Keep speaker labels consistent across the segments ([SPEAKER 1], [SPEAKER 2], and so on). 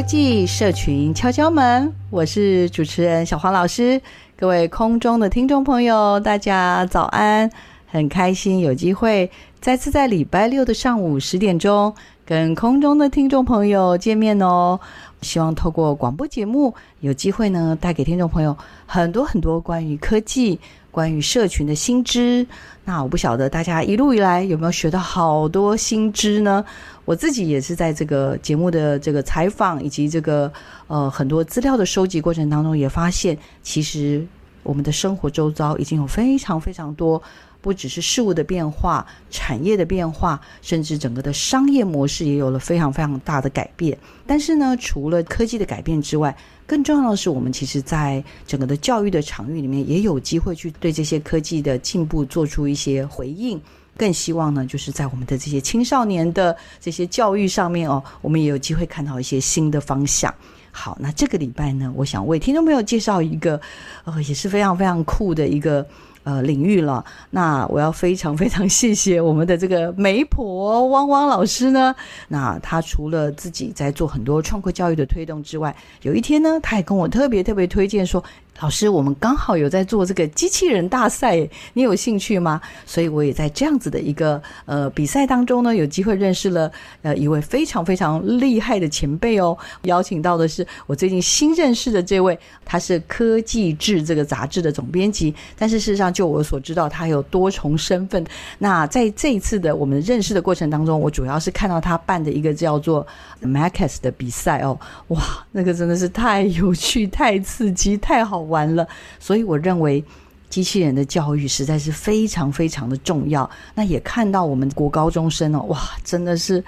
[SPEAKER 1] 科技社群敲敲门，我是主持人小黄老师。各位空中的听众朋友，大家早安！很开心有机会再次在礼拜六的上午十点钟。跟空中的听众朋友见面哦，希望透过广播节目有机会呢，带给听众朋友很多很多关于科技、关于社群的新知。那我不晓得大家一路以来有没有学到好多新知呢？我自己也是在这个节目的这个采访以及这个呃很多资料的收集过程当中，也发现其实我们的生活周遭已经有非常非常多。不只是事物的变化、产业的变化，甚至整个的商业模式也有了非常非常大的改变。但是呢，除了科技的改变之外，更重要的是，我们其实在整个的教育的场域里面，也有机会去对这些科技的进步做出一些回应。更希望呢，就是在我们的这些青少年的这些教育上面哦，我们也有机会看到一些新的方向。好，那这个礼拜呢，我想为听众朋友介绍一个，呃，也是非常非常酷的一个。呃，领域了。那我要非常非常谢谢我们的这个媒婆汪汪老师呢。那他除了自己在做很多创客教育的推动之外，有一天呢，他也跟我特别特别推荐说。老师，我们刚好有在做这个机器人大赛，你有兴趣吗？所以我也在这样子的一个呃比赛当中呢，有机会认识了呃一位非常非常厉害的前辈哦。邀请到的是我最近新认识的这位，他是《科技志》这个杂志的总编辑，但是事实上就我所知道，他有多重身份。那在这一次的我们认识的过程当中，我主要是看到他办的一个叫做 MACAS 的比赛哦，哇，那个真的是太有趣、太刺激、太好完了，所以我认为机器人的教育实在是非常非常的重要。那也看到我们国高中生哦，哇，真的是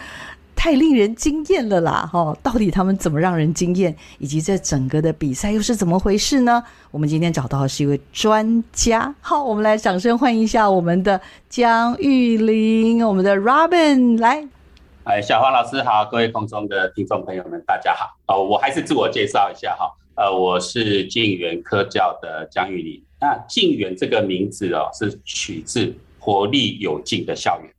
[SPEAKER 1] 太令人惊艳了啦！哈，到底他们怎么让人惊艳，以及这整个的比赛又是怎么回事呢？我们今天找到的是一位专家。好，我们来掌声欢迎一下我们的江玉麟，我们的 Robin 来。
[SPEAKER 2] 哎，小黄老师好，各位空中的听众朋友们，大家好。哦，我还是自我介绍一下哈。呃，我是静园科教的江玉林。那静园这个名字哦，是取自活力有劲的校园。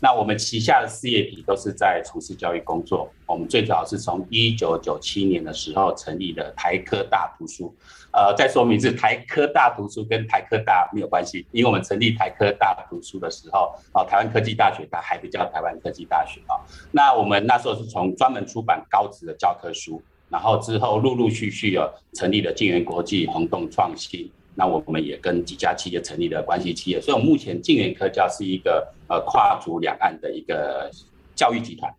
[SPEAKER 2] 那我们旗下的事业体都是在从事教育工作。我们最早是从一九九七年的时候成立的台科大图书。呃，再说明是台科大图书跟台科大没有关系，因为我们成立台科大图书的时候，哦，台湾科技大学它还不叫台湾科技大学啊。那我们那时候是从专门出版高职的教科书。然后之后陆陆续续有成立了静园国际、鸿动创新，那我们也跟几家企业成立了关系企业，所以我们目前静园科教是一个呃跨足两岸的一个教育集团。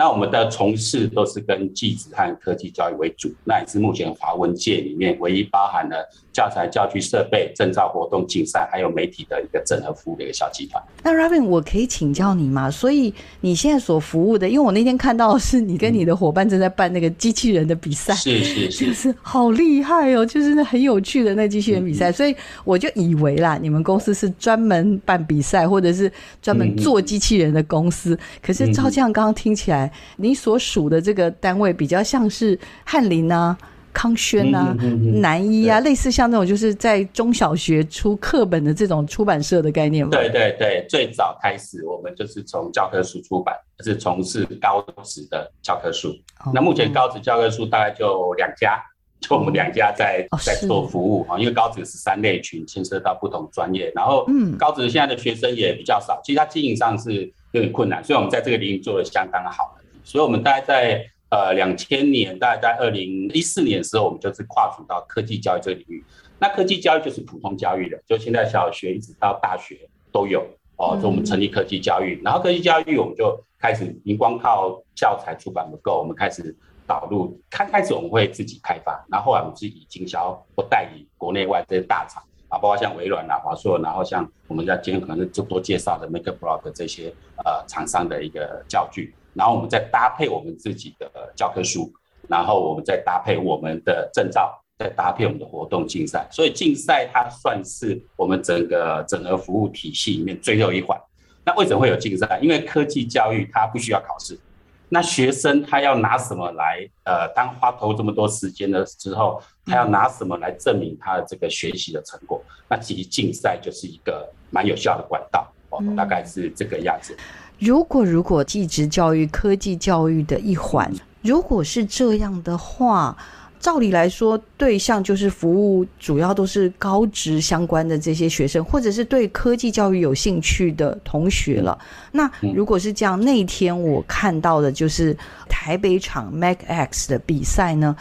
[SPEAKER 2] 那我们的从事都是跟技职和科技教育为主，那也是目前华文界里面唯一包含了教材、教具、设备、证照、活动、竞赛，还有媒体的一个整合服务的一个小集团。
[SPEAKER 1] 那 Robin，我可以请教你吗？所以你现在所服务的，因为我那天看到是你跟你的伙伴正在办那个机器人的比赛，
[SPEAKER 2] 是是是，
[SPEAKER 1] 就是好厉害哦，就是那很有趣的那机器人比赛，嗯嗯，所以我就以为啦，你们公司是专门办比赛或者是专门做机器人的公司。可是照这样刚刚听起来，你所属的这个单位比较像是翰林啊、康轩啊、南一啊，类似像那种就是在中小学出课本的这种出版社的概念吗？
[SPEAKER 2] 对对对，最早开始我们就是从教科书出版，是从事高职的教科书。哦、那目前高职教科书大概就两家，就我们两家在、哦、在做服务啊，因为高职是三类群，牵涉到不同专业，然后嗯，高职现在的学生也比较少，其实它经营上是有点困难，所以我们在这个领域做的相当好。所以，我们大概在呃两千年，大概在二零一四年的时候，我们就是跨足到科技教育这个领域。那科技教育就是普通教育的，就现在小学一直到大学都有哦。就我们成立科技教育，然后科技教育我们就开始，你光靠教材出版不够，我们开始导入。刚开始我们会自己开发，然后后来我们自己经销或代理国内外这些大厂啊，包括像微软啊、华硕，然后像我们在今天可能是就多介绍的 MakerBlock 这些呃厂商的一个教具，然后我们再搭配我们自己的教科书，然后我们再搭配我们的证照。再搭配我们的活动竞赛，所以竞赛它算是我们整个整个服务体系里面最后一环。那为什么会有竞赛？因为科技教育它不需要考试，那学生他要拿什么来？呃，当花投这么多时间的时候，他要拿什么来证明他的这个学习的成果？那其实竞赛就是一个蛮有效的管道哦，大概是这个样子。
[SPEAKER 1] 如果如果技职教育、科技教育的一环，如果是这样的话。照理来说，对象就是服务，主要都是高职相关的这些学生，或者是对科技教育有兴趣的同学了。那如果是这样，那天我看到的就是台北场 MacX 的比赛呢，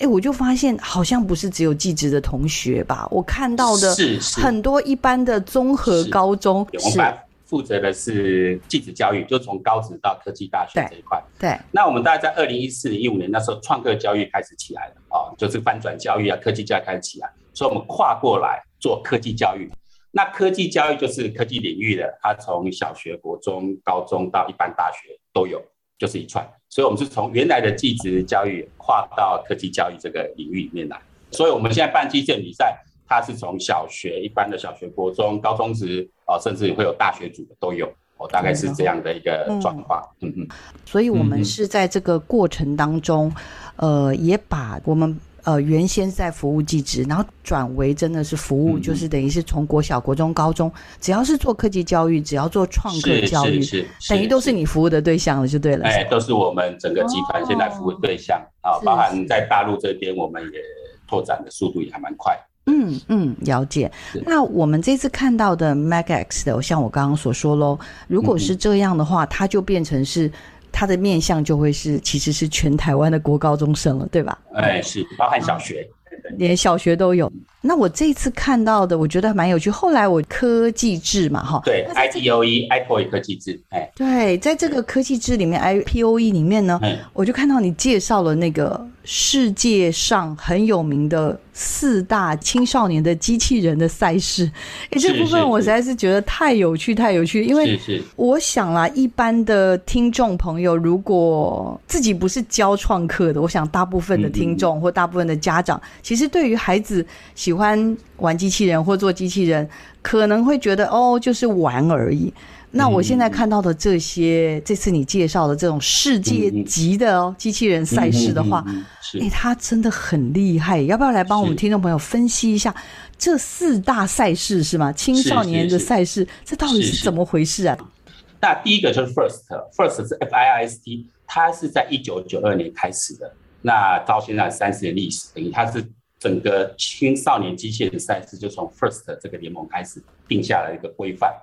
[SPEAKER 1] 哎，我就发现好像不是只有技职的同学吧？我看到的很多一般的综合高中是。
[SPEAKER 2] 负责的是技职教育，就从高职到科技大学这一块。
[SPEAKER 1] 对，
[SPEAKER 2] 那我们大概在二零一四年、一五年那时候，创客教育开始起来了啊，就是翻转教育啊，科技教育开始起来，所以我们跨过来做科技教育。那科技教育就是科技领域的，它从小学、国中、高中到一般大学都有，就是一串。所以我们是从原来的技职教育跨到科技教育这个领域里面来。所以我们现在办基建比赛。它是从小学一般的小学、国中、高中职啊，甚至会有大学组的都有，哦，大概是这样的一个状况。嗯嗯，
[SPEAKER 1] 所以我们是在这个过程当中，呃，也把我们呃原先在服务技职，然后转为真的是服务，就是等于是从国小、国中、高中，只要是做科技教育，只要做创客教育，等于都是你服务的对象了，就对了。
[SPEAKER 2] 哎，都是我们整个集团现在服务对象啊，包含在大陆这边，我们也拓展的速度也还蛮快。
[SPEAKER 1] 嗯嗯，了解。那我们这次看到的 MacX 的，像我刚刚所说喽，如果是这样的话，它就变成是它的面向就会是其实是全台湾的国高中生了，对吧？
[SPEAKER 2] 哎，是包含小学。
[SPEAKER 1] 连小学都有。那我这次看到的，我觉得蛮有趣。后来我科技制嘛，哈，
[SPEAKER 2] 对，I P O E，I P O E 科技制，哎，
[SPEAKER 1] 对，在这个科技制里面，I P O E 里面呢，我就看到你介绍了那个世界上很有名的四大青少年的机器人的赛事。哎，这部分我实在是觉得太有趣，太有趣。因为我想啦，一般的听众朋友，如果自己不是教创客的，我想大部分的听众或大部分的家长，其实对于孩子喜喜欢玩机器人或做机器人，可能会觉得哦，就是玩而已。那我现在看到的这些，这次你介绍的这种世界级的哦机器人赛事的话，哎，它真的很厉害。要不要来帮我们听众朋友分析一下这四大赛事是吗？青少年的赛事，这到底是怎么回事啊？
[SPEAKER 2] 那第一个就是 First，First 是 F I S T，它是在一九九二年开始的，那到现在三十年历史，等于它是。整个青少年机器人赛事就从 FIRST 这个联盟开始定下了一个规范。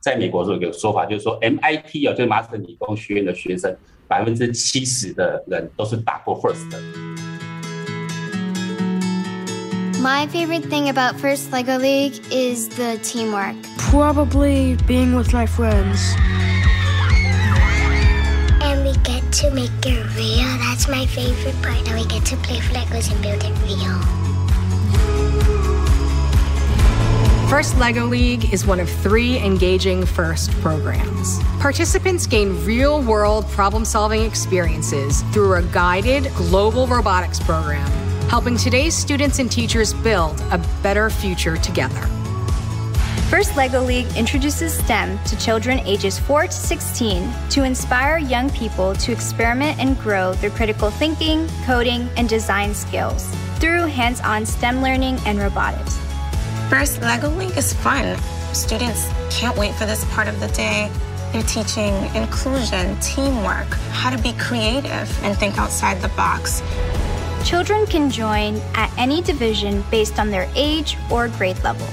[SPEAKER 2] 在美国有一个说法，就是说 MIT 啊，就是麻省理工学院的学生，百分之七十的人都是打过 FIRST 的。
[SPEAKER 3] My favorite thing about First Lego League is the teamwork.
[SPEAKER 4] Probably being with my friends.
[SPEAKER 5] And we get to make it real. That's my favorite part. And we get to play with Legos and build it real.
[SPEAKER 4] First LEGO League is one of three engaging FIRST programs. Participants gain real world problem solving experiences through a guided global robotics program, helping today's students and teachers build a better future together.
[SPEAKER 3] First LEGO League introduces STEM to children ages 4 to 16 to inspire young people to experiment and grow their critical thinking, coding, and design skills through hands on STEM learning and robotics.
[SPEAKER 6] First, LEGO League is fun. Students can't wait for this part of the day. They're teaching inclusion, teamwork, how to be creative and think outside the box.
[SPEAKER 3] Children can join at any division based on their age or grade level.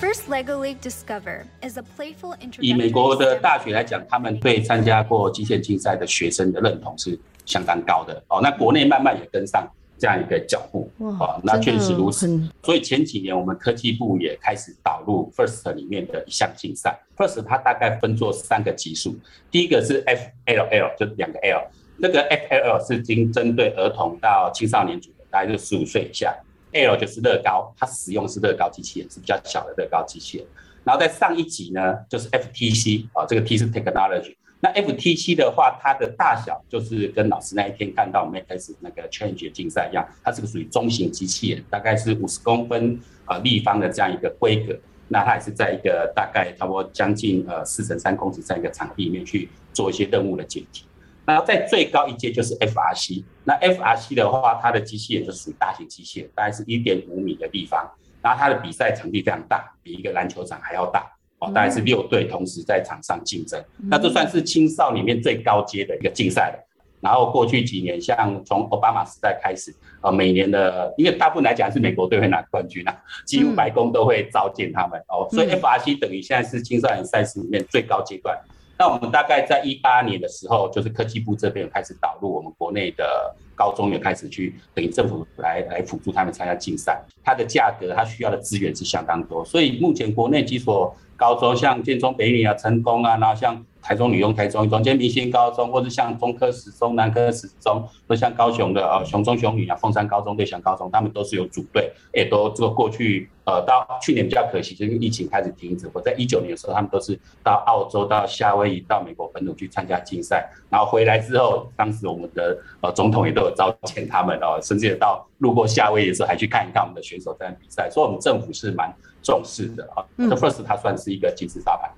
[SPEAKER 3] First LEGO League Discover is a playful
[SPEAKER 2] 以美国
[SPEAKER 3] introductory
[SPEAKER 2] 的
[SPEAKER 3] STEM
[SPEAKER 2] 大学来讲，他们对参加过机械竞赛的学生的认同是相当高的哦。那国内慢慢也跟上 这样一个脚步
[SPEAKER 1] 哇
[SPEAKER 2] 哦。那确实如此。所以前几年我们科技部也开始导入 FIRST 里面的一项竞赛。FIRST 它大概分作三个级数，第一个是 FLL，就是两个 L。那个 FLL 是经针对儿童到青少年组的，大概就十五岁以下。L 就是乐高，它使用是乐高机器人，是比较小的乐高机器人。然后在上一级呢，就是 FTC 啊，这个 T 是 Technology。那 FTC 的话，它的大小就是跟老师那一天看到我们开始那个 Change 竞赛一样，它是个属于中型机器人，大概是五十公分啊立方的这样一个规格。那它也是在一个大概差不多将近呃四乘三公尺这样一个场地里面去做一些任务的解题。那在最高一阶就是 FRC，那 FRC 的话，它的机器人就属于大型机器人，大概是一点五米的地方。然后它的比赛场地非常大，比一个篮球场还要大哦，大概是六队同时在场上竞争。那这算是青少年里面最高阶的一个竞赛了。然后过去几年，像从奥巴马时代开始，呃，每年的，因为大部分来讲是美国队会拿冠军啊，几乎白宫都会召见他们哦，所以 FRC 等于现在是青少年赛事里面最高阶段。那我们大概在一八年的时候，就是科技部这边开始导入，我们国内的高中也开始去等于政府来来辅助他们参加竞赛。它的价格，它需要的资源是相当多，所以目前国内几所高中，像建中、北女啊、成功啊，然后像。台中女中、台中一中、明星高中，或者像中科十中、南科十中，或像高雄的呃雄中雄女啊、凤山高中、对翔高中，他们都是有组队，也都做过去呃到去年比较可惜，就是疫情开始停止。我在一九年的时候，他们都是到澳洲、到夏威夷、到美国本土去参加竞赛，然后回来之后，当时我们的呃总统也都有召见他们哦，甚至也到路过夏威夷的时候，还去看一看我们的选手在比赛，所以我们政府是蛮重视的啊。The First 它算是一个金字招牌。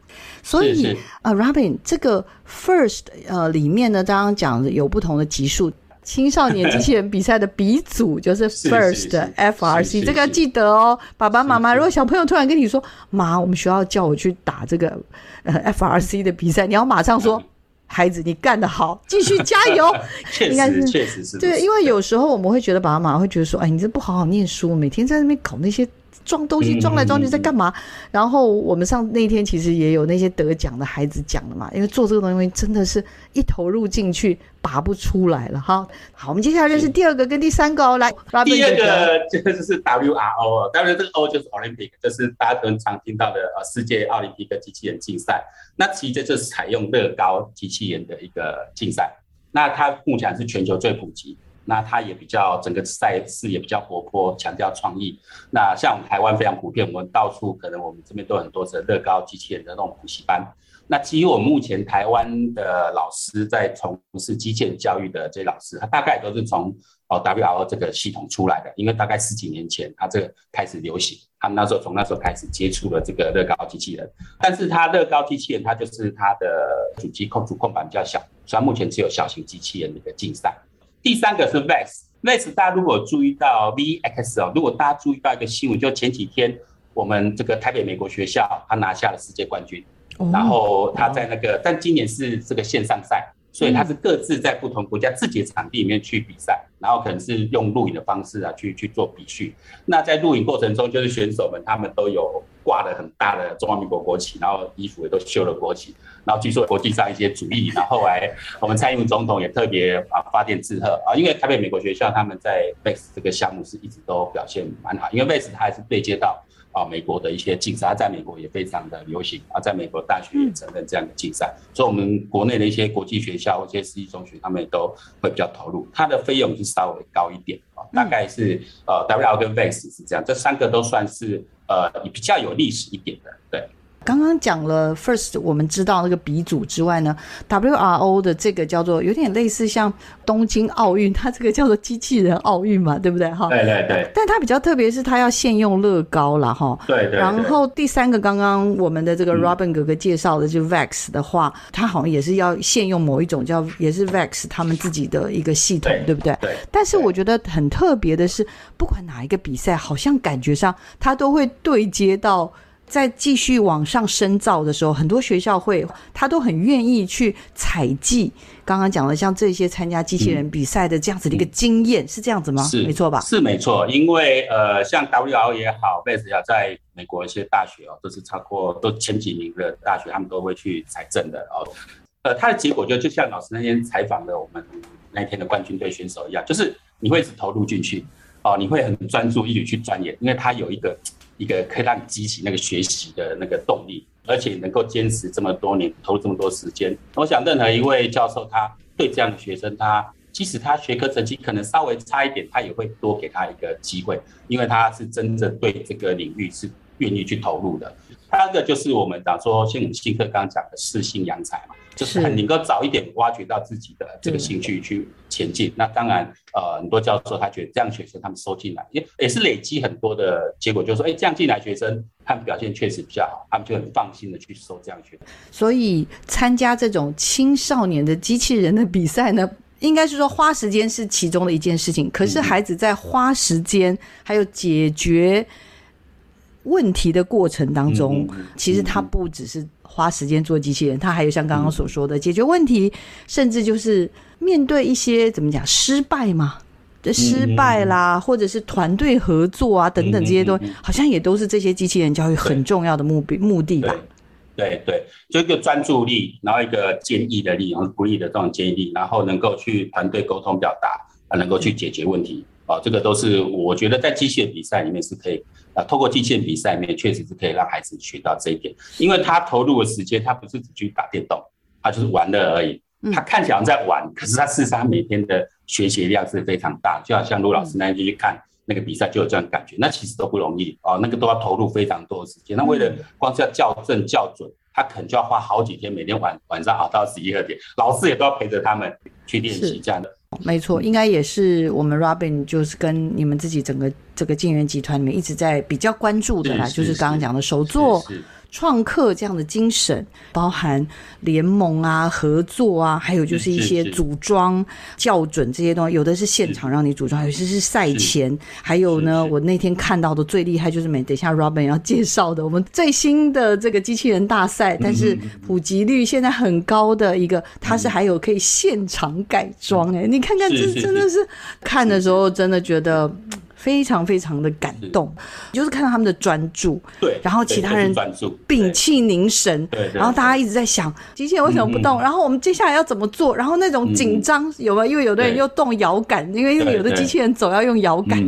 [SPEAKER 1] 所以啊，Robin，这个 First 呃里面呢，刚刚讲的有不同的级数，青少年机器人比赛的鼻祖就是 First FRC，这个要记得哦。爸爸妈妈，如果小朋友突然跟你说，妈，我们学校叫我去打这个呃 FRC 的比赛，你要马上说，孩子，你干得好，继续加油。
[SPEAKER 2] 确实，确实是
[SPEAKER 1] 对，因为有时候我们会觉得爸爸妈妈会觉得说，哎，你这不好好念书，每天在那边搞那些。装东西装来装去在干嘛？然后我们上那天其实也有那些得奖的孩子讲了嘛，因为做这个东西真的是一投入进去拔不出来了哈。好，我们接下来认识第二个跟第三个哦，来，
[SPEAKER 2] 第二个就是 WRO，W 这个 O 就是 Olympic，就是大家都常听到的呃世界奥林匹克机器人竞赛。那其实这就是采用乐高机器人的一个竞赛，那它目前是全球最普及。那它也比较整个赛事也比较活泼，强调创意。那像我们台湾非常普遍，我们到处可能我们这边都很多的乐高机器人的那种补习班。那基于我目前台湾的老师在从事机械教育的这些老师，他大概都是从哦 WRO 这个系统出来的，因为大概十几年前他这个开始流行，他们那时候从那时候开始接触了这个乐高机器人。但是它乐高机器人它就是它的主机控主控板比较小，所以目前只有小型机器人的一个竞赛。第三个是 VEX，VEX 大家如果注意到 VEX 哦，如果大家注意到一个新闻，就前几天我们这个台北美国学校他拿下了世界冠军，然后他在那个，但今年是这个线上赛，所以他是各自在不同国家自己的场地里面去比赛，然后可能是用录影的方式啊去去做比训。那在录影过程中，就是选手们他们都有挂了很大的中华民国国旗，然后衣服也都绣了国旗。然后据说国际上一些主义，然后后来我们蔡英文总统也特别啊发电致贺啊，因为台北美国学校他们在 VEX 这个项目是一直都表现蛮好，因为 VEX 它还是对接到啊美国的一些竞赛，在美国也非常的流行啊，在美国大学也承认这样的竞赛，所以我们国内的一些国际学校或者私立中学，他们也都会比较投入，它的费用是稍微高一点啊，大概是呃 WRO 跟 VEX 是这样，这三个都算是呃比较有历史一点的，对。
[SPEAKER 1] 刚刚讲了 first，我们知道那个鼻祖之外呢，WRO 的这个叫做有点类似像东京奥运，它这个叫做机器人奥运嘛，对不对哈？
[SPEAKER 2] 对对对。
[SPEAKER 1] 但它比较特别是它要现用乐高了哈。
[SPEAKER 2] 对，对对。
[SPEAKER 1] 然后第三个刚刚我们的这个 Robin 哥哥介绍的就 VEX 的话，它好像也是要现用某一种叫也是 VEX 他们自己的一个系统，对，对不对？
[SPEAKER 2] 对。
[SPEAKER 1] 但是我觉得很特别的是，不管哪一个比赛，好像感觉上它都会对接到。在继续往上深造的时候，很多学校会，他都很愿意去采集刚刚讲的像这些参加机器人比赛的这样子的一个经验，嗯、是这样子吗？
[SPEAKER 2] 是，
[SPEAKER 1] 没错吧？
[SPEAKER 2] 是没错，因为呃，像 WRO 也好，BASE 也好，在美国一些大学哦，都是超过都前几名的大学，他们都会去采证的哦。呃，他的结果就就像老师那天采访的我们那天的冠军队选手一样，就是你会一直投入进去哦，你会很专注一直去钻研，因为他有一个。一个可以让你激起那个学习的那个动力，而且能够坚持这么多年，投入这么多时间。我想，任何一位教授，他对这样的学生，他即使他学科成绩可能稍微差一点，他也会多给他一个机会，因为他是真正对这个领域是愿意去投入的。第二个就是我们讲说，像我们新课刚刚讲的四性扬才嘛。就是很能够早一点挖掘到自己的这个兴趣去前进。那当然，呃，很多教授他觉得这样学生他们收进来也也是累积很多的结果，就是说，哎，这样进来学生他们表现确实比较好，他们就很放心的去收这样学生。
[SPEAKER 1] 所以参加这种青少年的机器人的比赛呢，应该是说花时间是其中的一件事情。可是孩子在花时间还有解决问题的过程当中，其实他不只是。花时间做机器人，他还有像刚刚所说的解决问题，甚至就是面对一些怎么讲失败嘛，的失败啦，或者是团队合作啊等等这些东西，好像也都是这些机器人教育很重要的目的目的吧？
[SPEAKER 2] 对对，就一个专注力，然后一个坚毅的力，然后鼓励的这种坚毅力，然后能够去团队沟通表达啊，能够去解决问题啊，这个都是我觉得在机器人比赛里面是可以。啊，透过击剑比赛里面，确实是可以让孩子学到这一点，因为他投入的时间，他不是只去打电动，他就是玩乐而已。他看起来在玩，可是他事实上每天的学习量是非常大，就好像卢老师那天就去看那个比赛，就有这样感觉。那其实都不容易哦，那个都要投入非常多的时间。那为了光是要校正校准，他可能就要花好几天，每天晚晚上熬到十一二点，老师也都要陪着他们去练习这样的。
[SPEAKER 1] 没错，应该也是我们 Robin 就是跟你们自己整个这个晋元集团里面一直在比较关注的啦，就是刚刚讲的手作。创客这样的精神，包含联盟啊、合作啊，还有就是一些组装、校准这些东西。有的是现场让你组装，有些是赛前。还有呢，我那天看到的最厉害就是每等一下 Robin 要介绍的，我们最新的这个机器人大赛，但是普及率现在很高的一个，它是还有可以现场改装哎，你看看这真的是看的时候真的觉得。非常非常的感动，就是看到他们的专注，
[SPEAKER 2] 对，
[SPEAKER 1] 然后其他人
[SPEAKER 2] 专注，
[SPEAKER 1] 屏气凝神，对，然后大家一直在想机器人为什么不动，然后我们接下来要怎么做，然后那种紧张有没有？因为有的人又动摇杆，因为有的机器人走要用摇杆，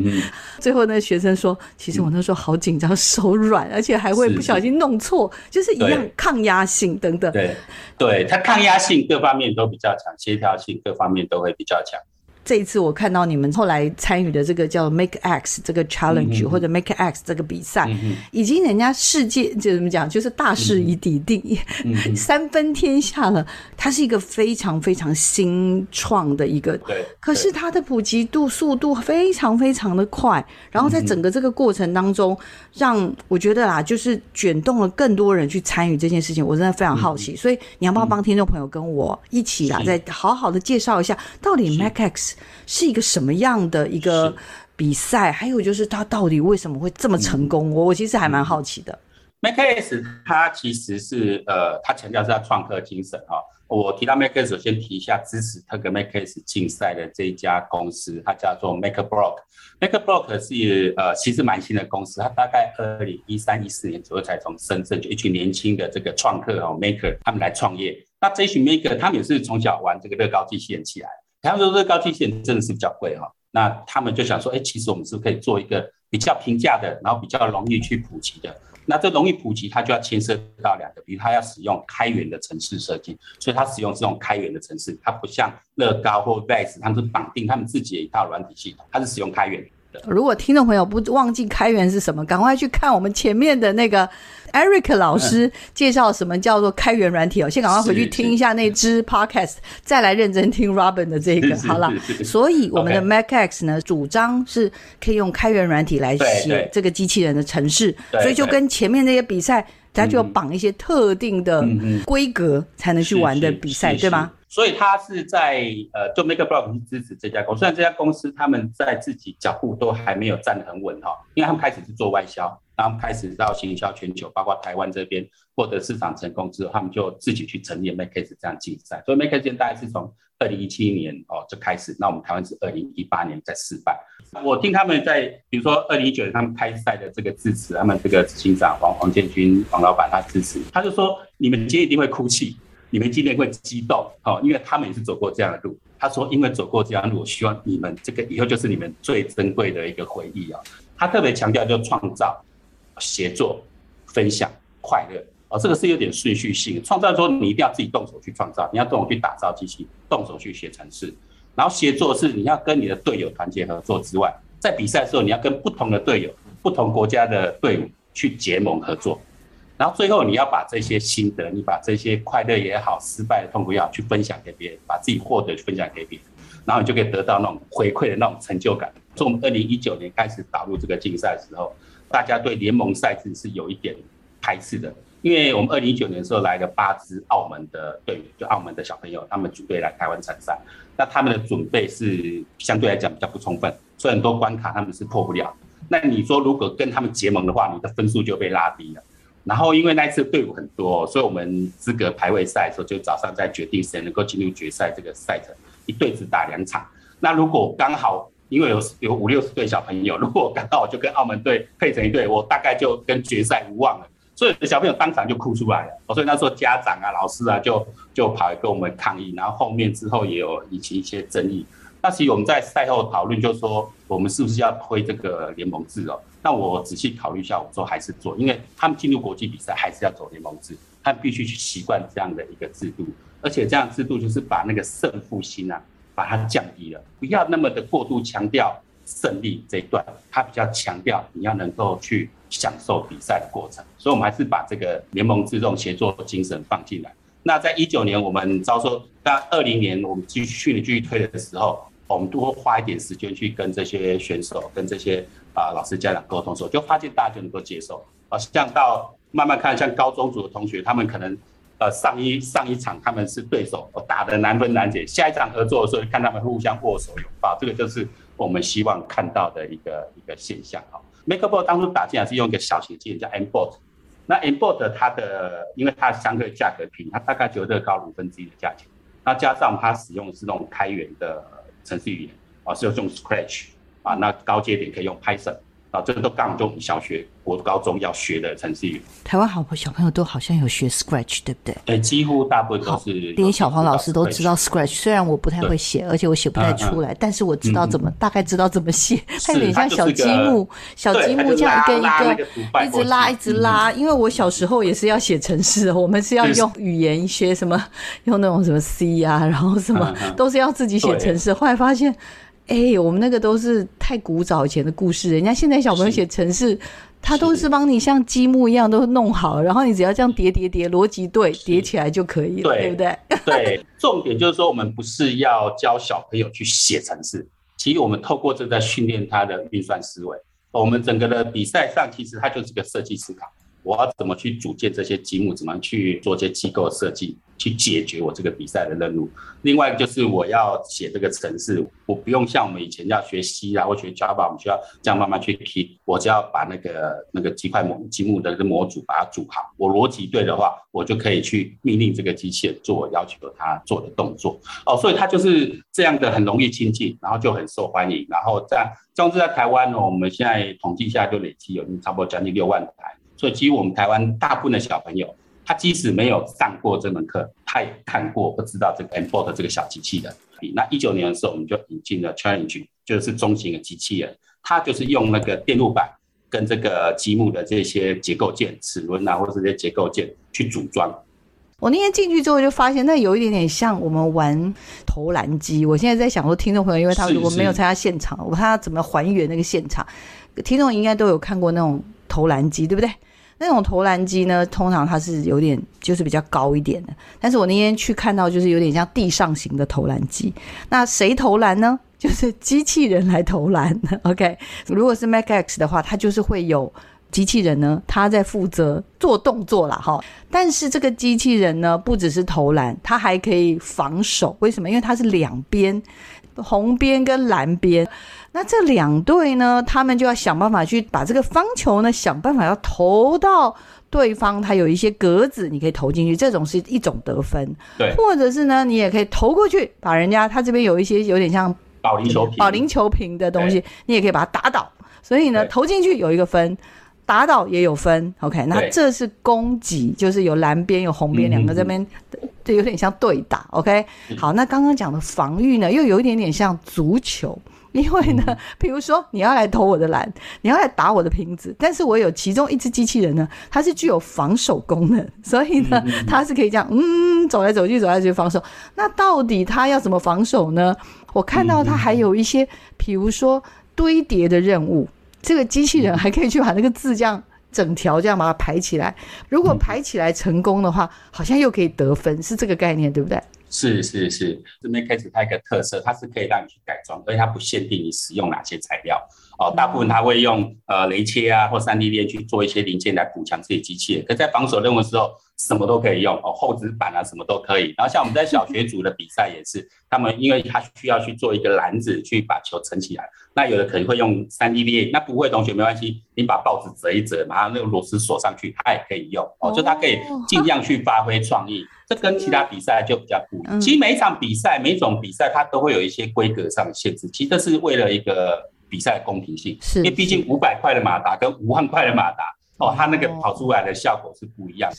[SPEAKER 1] 最后那个学生说，其实我那时候好紧张，手软，而且还会不小心弄错，就是一样抗压性等等，
[SPEAKER 2] 对，对，它抗压性各方面都比较强，协调性各方面都会比较强。
[SPEAKER 1] 这一次我看到你们后来参与的这个叫 Make X 这个 Challenge 或者 Make X 这个比赛，已经人家世界就怎么讲，就是大势已抵定，三分天下了。它是一个非常非常新创的一个，可是它的普及度速度非常非常的快，然后在整个这个过程当中，让我觉得啊，就是卷动了更多人去参与这件事情，我真的非常好奇。所以你要不要帮听众朋友跟我一起啦，再好好的介绍一下，到底 Make X 是一个什么样的一个比赛？还有就是他到底为什么会这么成功？我我其实还蛮好奇的。
[SPEAKER 2] m a k e s 它其实是呃，它强调是要创客精神哈。我提到 MakeX，首先提一下支持特个 Makeis 竞赛的这一家公司，它叫做 MakerBlock。MakerBlock 是呃，其实蛮新的公司，它大概二零一三一四年左右才从深圳就一群年轻的这个创客哦，Maker 他们来创业。那这群 Maker 他们也是从小玩这个乐高机器人起来。他们说乐高机器人真的是比较贵哈，那他们就想说，哎，其实我们是可以做一个比较平价的，然后比较容易去普及的。那这容易普及，它就要牵涉到两个，比如它要使用开源的城市设计，所以它使用这种开源的城市，它不像乐高或 BASE，它们是绑定他们自己的一套软体系统，它是使用开源。
[SPEAKER 1] 如果听众朋友不忘记开源是什么，赶快去看我们前面的那个。Eric 老师介绍什么叫做开源软体哦，先赶快回去听一下那支 Podcast，再来认真听 Robin 的这个。好了，所以我们的 MakeX 呢，主张是可以用开源软体来写这个机器人的程式，所以就跟前面那些比赛，它就要绑一些特定的规格才能去玩的比赛，对吗？
[SPEAKER 2] 所以他是在呃，就 Makeblock 是支持这家公司，虽然这家公司他们在自己脚步都还没有站得很稳哈，因为他们开始是做外销。然后开始到行销全球，包括台湾这边获得市场成功之后，他们就自己去成立 MakeX 这样竞赛。所以 MakeX 大概是从二零一七年哦就开始，那我们台湾是二零一八年在试办。我听他们在比如说二零一九年他们开赛的这个致辞，他们这个执行长黄黄建军黄老板他致辞，他就说：你们今天一定会哭泣，你们今天会激动，哦，因为他们也是走过这样的路。他说：因为走过这样的路，我希望你们这个以后就是你们最珍贵的一个回忆啊。他特别强调就创造。协作、分享、快乐，啊，这个是有点顺序性。创造说你一定要自己动手去创造，你要动手去打造机器，动手去写程式。然后协作是你要跟你的队友团结合作之外，在比赛的时候你要跟不同的队友、不同国家的队伍去结盟合作。然后最后你要把这些心得，你把这些快乐也好、失败的痛苦也好，去分享给别人，把自己获得分享给别人，然后你就可以得到那种回馈的那种成就感。从我们二零一九年开始导入这个竞赛的时候。大家对联盟赛制是有一点排斥的，因为我们二零一九年的时候来了八支澳门的队员，就澳门的小朋友，他们组队来台湾参赛，那他们的准备是相对来讲比较不充分，所以很多关卡他们是破不了。那你说如果跟他们结盟的话，你的分数就被拉低了。然后因为那一次队伍很多，所以我们资格排位赛的时候就早上在决定谁能够进入决赛这个赛程，一队只打两场。那如果刚好因为有有五六十对小朋友，如果刚好就跟澳门队配成一队，我大概就跟决赛无望了。所以小朋友当场就哭出来了。所以那时候家长啊、老师啊，就就跑来跟我们抗议。然后后面之后也有引起一些争议。那其实我们在赛后讨论，就是说我们是不是要推这个联盟制哦？那我仔细考虑一下，我说还是做，因为他们进入国际比赛还是要走联盟制，他们必须去习惯这样的一个制度，而且这样制度就是把那个胜负心啊。把它降低了，不要那么的过度强调胜利这一段，它比较强调你要能够去享受比赛的过程，所以我们还是把这个联盟制这种协作精神放进来。那在一九年我们招收，到二零年我们继续去年继续推的时候，我们多花一点时间去跟这些选手、跟这些啊老师、家长沟通的时候，就发现大家就能够接受。啊，像到慢慢看，像高中组的同学，他们可能。呃，上一上一场他们是对手，打得难分难解。下一场合作的时候，看他们互相握手拥抱，这个就是我们希望看到的一个一个现象哈。，Makebot 当初打进来是用一个小型机叫 MBot，那 MBot 它的因为它相对价格平，它大概只有乐高五分之一的价钱，那加上它使用是那种开源的程序语言啊，是要用 Scratch 啊，那高阶点可以用 Python。啊，这个都刚好就小学、国高中要学的程序。
[SPEAKER 1] 台湾好多小朋友都好像有学 Scratch，对不对？
[SPEAKER 2] 对，几乎大部分都是。
[SPEAKER 1] 连小黄老师都知道 Scratch，虽然我不太会写，而且我写不太出来，但是我知道怎么，大概知道怎么写。它有点像小积木，小积木这样一个一个，一直拉一直拉。因为我小时候也是要写程式，我们是要用语言学什么，用那种什么 C 啊，然后什么都是要自己写程式。后来发现。哎、欸，我们那个都是太古早以前的故事，人家现在小朋友写城市，他都是帮你像积木一样都弄好，然后你只要这样叠叠叠，逻辑对，叠起来就可以了，对，对不对？
[SPEAKER 2] 对，重点就是说，我们不是要教小朋友去写城市，其实我们透过这在训练他的运算思维。我们整个的比赛上，其实它就是个设计思考。我要怎么去组建这些积木？怎么去做这些机构设计，去解决我这个比赛的任务？另外就是我要写这个程式，我不用像我们以前要学 C 啊或学 Java，我们需要这样慢慢去提。我只要把那个那个几块模积木的这模组把它组好，我逻辑对的话，我就可以去命令这个机器人做我要求它做的动作。哦，所以它就是这样的，很容易亲近，然后就很受欢迎。然后在，像是在台湾呢，我们现在统计下就累积有差不多将近六万台。所以，其实我们台湾大部分的小朋友，他即使没有上过这门课，他也看过，不知道这个 MBot 这个小机器人。那一九年的时候，我们就引进了 Challenge，就是中型的机器人，它就是用那个电路板跟这个积木的这些结构件、齿轮啊，或者这些结构件去组装。
[SPEAKER 1] 我那天进去之后就发现，那有一点点像我们玩投篮机。我现在在想说，听众朋友，因为他如果没有参加现场，我看他怎么还原那个现场，听众应该都有看过那种投篮机，对不对？那种投篮机呢，通常它是有点就是比较高一点的，但是我那天去看到就是有点像地上型的投篮机。那谁投篮呢？就是机器人来投篮。OK，如果是 MacX 的话，它就是会有机器人呢，它在负责做动作了哈。但是这个机器人呢，不只是投篮，它还可以防守。为什么？因为它是两边，红边跟蓝边。那这两队呢，他们就要想办法去把这个方球呢，想办法要投到对方。它有一些格子，你可以投进去，这种是一种得分。
[SPEAKER 2] 对，
[SPEAKER 1] 或者是呢，你也可以投过去，把人家他这边有一些有点像
[SPEAKER 2] 保龄球瓶、
[SPEAKER 1] 保龄球瓶的东西，你也可以把它打倒。所以呢，投进去有一个分，打倒也有分。OK，那这是攻击，就是有蓝边有红边两个这边，就有点像对打。OK，好，那刚刚讲的防御呢，又有一点点像足球。因为呢，比如说你要来投我的篮，你要来打我的瓶子，但是我有其中一只机器人呢，它是具有防守功能，所以呢，它是可以这样，嗯，走来走去，走来走去防守。那到底它要怎么防守呢？我看到它还有一些，比如说堆叠的任务，这个机器人还可以去把那个字这样整条这样把它排起来。如果排起来成功的话，好像又可以得分，是这个概念，对不对？
[SPEAKER 2] 是是是，这边开始它一个特色，它是可以让你去改装，而且它不限定你使用哪些材料哦。大部分它会用呃雷切啊或三 D 链去做一些零件来补强这些机器人。可在防守任务的时候，什么都可以用哦，厚纸板啊什么都可以。然后像我们在小学组的比赛也是，他们因为他需要去做一个篮子去把球撑起来，那有的可能会用三 D 列，那不会同学没关系，你把报纸折一折，把它那个螺丝锁上去，它也可以用哦，就它可以尽量去发挥创意。这跟其他比赛就比较不一样。其实每一场比赛、每种比赛，它都会有一些规格上的限制。其实这是为了一个比赛的公平性，因为毕竟五百块的马达跟五万块的马达，哦，它那个跑出来的效果是不一样的。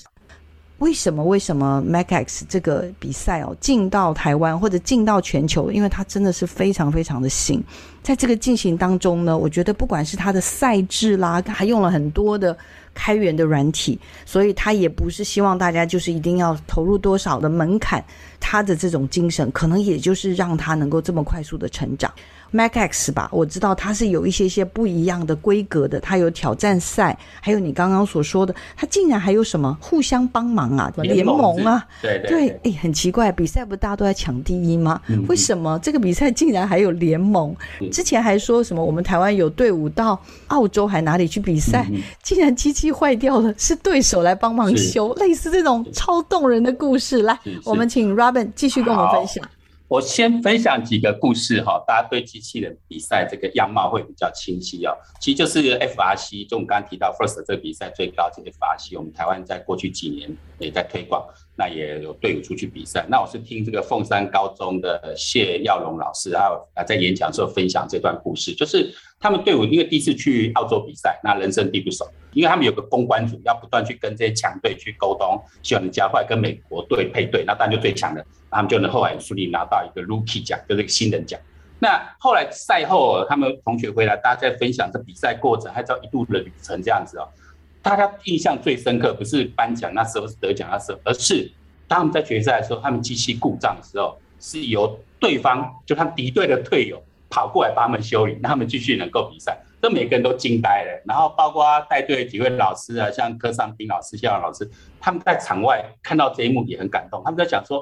[SPEAKER 1] 为什么？为什么 MACAX 这个比赛哦进到台湾或者进到全球？因为它真的是非常非常的新。在这个进行当中呢，我觉得不管是它的赛制啦，还用了很多的。开源的软体，所以他也不是希望大家就是一定要投入多少的门槛，他的这种精神可能也就是让他能够这么快速的成长。MACAX 吧，我知道它是有一些些不一样的规格的，它有挑战赛，还有你刚刚所说的，它竟然还有什么互相帮忙啊，联盟啊，
[SPEAKER 2] 对对对，
[SPEAKER 1] 哎，很奇怪，比赛不大家都在抢第一吗？为什么这个比赛竟然还有联盟？之前还说什么我们台湾有队伍到澳洲还哪里去比赛，竟然机器坏掉了，是对手来帮忙修，类似这种超动人的故事，来，我们请 Robin 继续跟我们分享。
[SPEAKER 2] 我先分享几个故事哈，大家对机器人比赛这个样貌会比较清晰哦。其实就是 FRC，就我们刚刚提到 First 这个比赛最高级的 FRC，我们台湾在过去几年也在推广，那也有队伍出去比赛。那我是听这个凤山高中的谢耀龙老师，还有啊在演讲的时候分享这段故事，就是他们队伍因为第一次去澳洲比赛，那人生地不熟，因为他们有个公关组要不断去跟这些强队去沟通，希望能加快跟美国队配对，那当然就最强的。他们就能后来顺利拿到一个 Rookie 奖，就是一个新人奖。那后来赛后，他们同学回来，大家在分享这比赛过程，还有一度的旅程这样子哦。大家印象最深刻不是颁奖那时候是得奖那时候，而是当他们在决赛的时候，他们机器故障的时候，是由对方就他们敌对的队友跑过来帮他们修理，让他们继续能够比赛。这每个人都惊呆了。然后包括带队几位老师啊，像柯尚平老师、谢阳老师，他们在场外看到这一幕也很感动，他们在想说。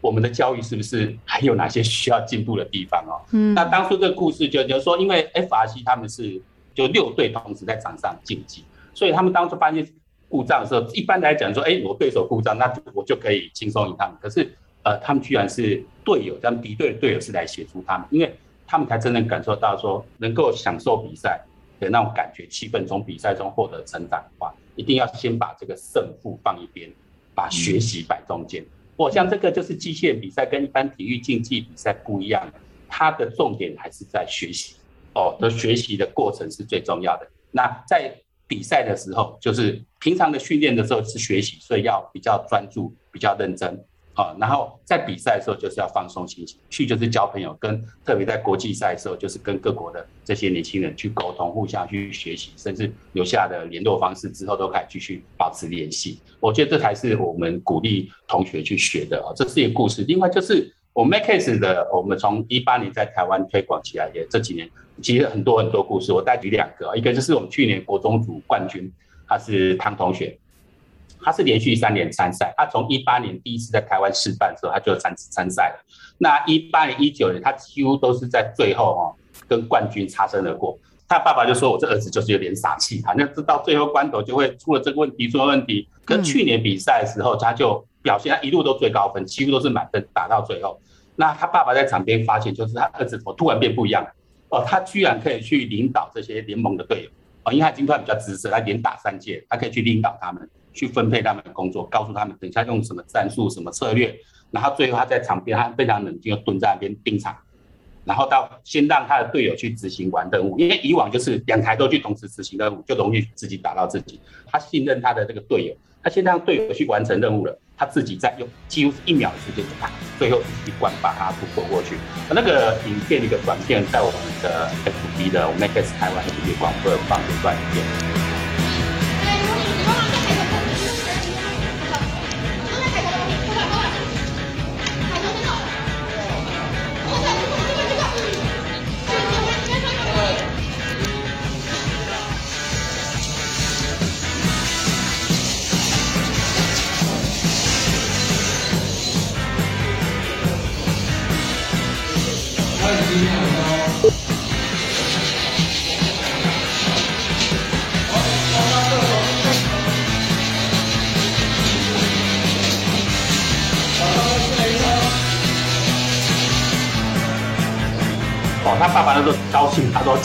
[SPEAKER 2] 我们的教育是不是还有哪些需要进步的地方哦？嗯，那当初这个故事就就是说，因为 FRC 他们是就六队同时在场上竞技，所以他们当初发现故障的时候，一般来讲说，哎，我对手故障，那我就可以轻松赢他们。可是，呃，他们居然是队友，他们敌对的队友是来协助他们，因为他们才真正感受到说，能够享受比赛的那种感觉，气氛从比赛中获得成长的话，一定要先把这个胜负放一边，把学习摆中间。我像这个就是机械比赛，跟一般体育竞技比赛不一样，它的重点还是在学习哦，的学习的过程是最重要的。那在比赛的时候，就是平常的训练的时候是学习，所以要比较专注，比较认真。啊，然后在比赛的时候就是要放松心情，去就是交朋友，跟特别在国际赛的时候，就是跟各国的这些年轻人去沟通，互相去学习，甚至留下的联络方式之后都可以继续保持联系。我觉得这才是我们鼓励同学去学的啊，这是一个故事。另外就是我们 MACAX 的，我们从一八年在台湾推广起来，也这几年其实很多很多故事，我再举两个，一个就是我们去年国中组冠军，他是汤同学。他是连续三年参赛，他从一八年第一次在台湾示范的时候，他就参参赛了。那一八年、一九年，他几乎都是在最后哈跟冠军擦身而过。他爸爸就说：“我这儿子就是有点傻气，好像是到最后关头就会出了这个问题，出了问题。跟去年比赛的时候，他就表现他一路都最高分，几乎都是满分打到最后。那他爸爸在场边发现，就是他儿子怎么突然变不一样了哦，他居然可以去领导这些联盟的队友哦，因为他已经算比较资深，他连打三届，他可以去领导他们，去分配他们的工作，告诉他们等一下用什么战术、什么策略。然后最后他在场边，他非常冷静，就蹲在那边盯场。”然后到先让他的队友去执行完任务，因为以往就是两台都去同时执行任务，就容易自己打到自己。他信任他的这个队友，他先让队友去完成任务了，他自己再用几乎是一秒的时间啪，最后一关把它突破过去。那个影片一个短片在我们的 FB 的我们 Make X 台湾的月光会放一段影片。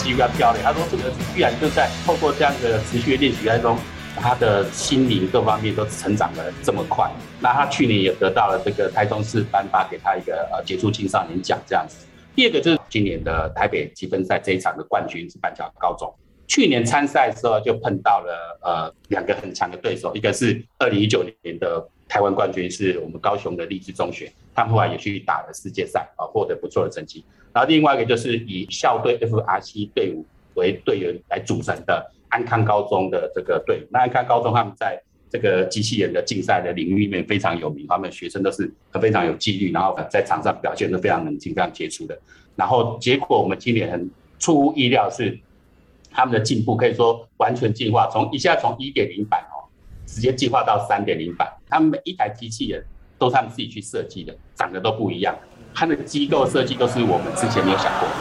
[SPEAKER 2] 兴，他说几乎要飙泪，他说这个居然就在透过这样的持续练习当中，他的心灵各方面都成长的这么快。那他去年也得到了这个台中市颁发给他一个呃杰出青少年奖这样子。第二个就是今年的台北积分赛这一场的冠军是板桥高中。去年参赛的时候就碰到了呃两个很强的对手，一个是二零一九年的台湾冠军是我们高雄的励志中学，他们后来也去打了世界赛啊，获得不错的成绩。然后另外一个就是以校队 FRC 队伍为队员来组成的安康高中的这个队伍。那安康高中他们在这个机器人的竞赛的领域里面非常有名，他们学生都是非常有纪律，然后在场上表现都非常冷静、非常杰出的。然后结果我们今年很出乎意料是。他们的进步可以说完全进化，从一下从一点零版哦，直接进化到三点零版。他们每一台机器人都是他们自己去设计的，长得都不一样。他的机构设计都是我们之前没有想过的。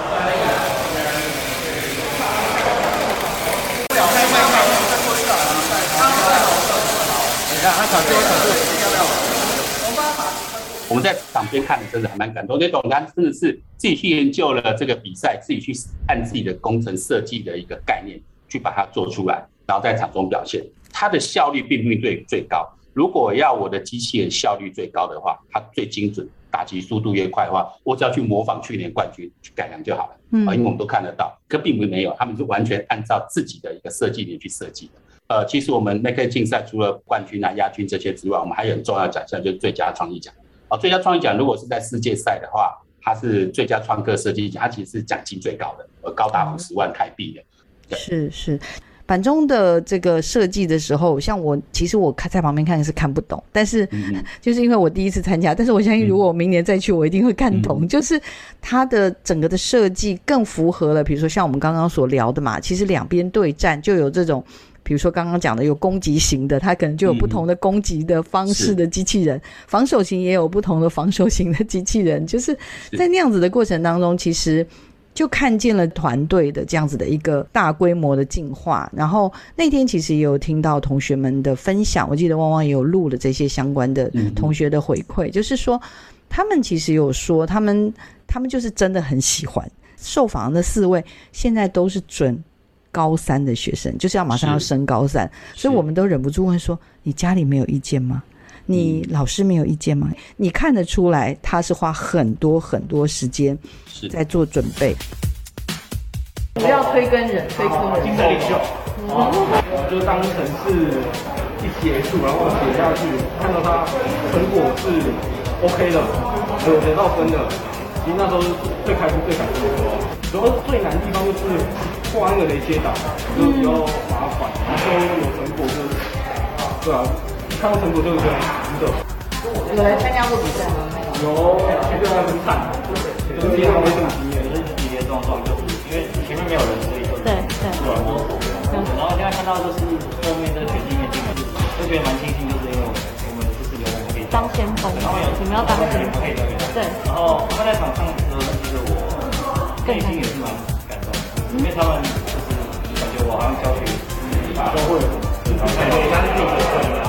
[SPEAKER 2] 我们在场边看的真的还蛮感动，因为董丹真的是自己去研究了这个比赛，自己去按自己的工程设计的一个概念去把它做出来，然后在场中表现，它的效率并不对最高。如果要我的机器人效率最高的话，它最精准，打击速度越快的话，我只要去模仿去年冠军去改良就好了。嗯，因为我们都看得到，可并不没有，他们是完全按照自己的一个设计点去设计的。呃，其实我们 Make 竞赛除了冠军啊、亚军这些之外，我们还有很重要的奖项，就是最佳创意奖。哦，最佳创意奖如果是在世界赛的话，它是最佳创客设计奖，它其实是奖金最高的，呃，高达五十万台币的。
[SPEAKER 1] 是是，板中的这个设计的时候，像我其实我看在旁边看是看不懂，但是 就是因为我第一次参加，但是我相信如果我明年再去，我一定会看懂。嗯、就是它的整个的设计更符合了，比如说像我们刚刚所聊的嘛，其实两边对战就有这种。比如说刚刚讲的有攻击型的，它可能就有不同的攻击的方式的机器人；嗯、防守型也有不同的防守型的机器人。就是在那样子的过程当中，其实就看见了团队的这样子的一个大规模的进化。然后那天其实也有听到同学们的分享，我记得汪汪也有录了这些相关的同学的回馈，嗯、就是说他们其实有说他们他们就是真的很喜欢。受访的四位现在都是准。高三的学生就是要马上要升高三，所以我们都忍不住问说：“你家里没有意见吗？你老师没有意见吗？”你看得出来他是花很多很多时间在做准备。不要推跟人，推跟人。精神领袖，我就当成是一结束，然后写下去，看到他成果是 OK 的，有得到分的，其实那时候是最开心、最感动的时候。然后最难的地方就是。挂那个雷接档就比较麻烦，然后有成果就是，对啊，看过成果就是这样，值得。有来参加过比赛吗？有，这个很惨，就是没什么经验，就是跌跌撞撞，就是因为前面没有人，所以就对对，突然摸索。然后现在看到就是后面的全境面进来，就觉得蛮庆幸，就是因为我们就是有我们可以当先锋，然后有你们要当先锋，对。然后他在场上的时候，就是我内心也是蛮感动。因为他们就是
[SPEAKER 7] 感觉我好像教学都会有，对对，像是地铁会的，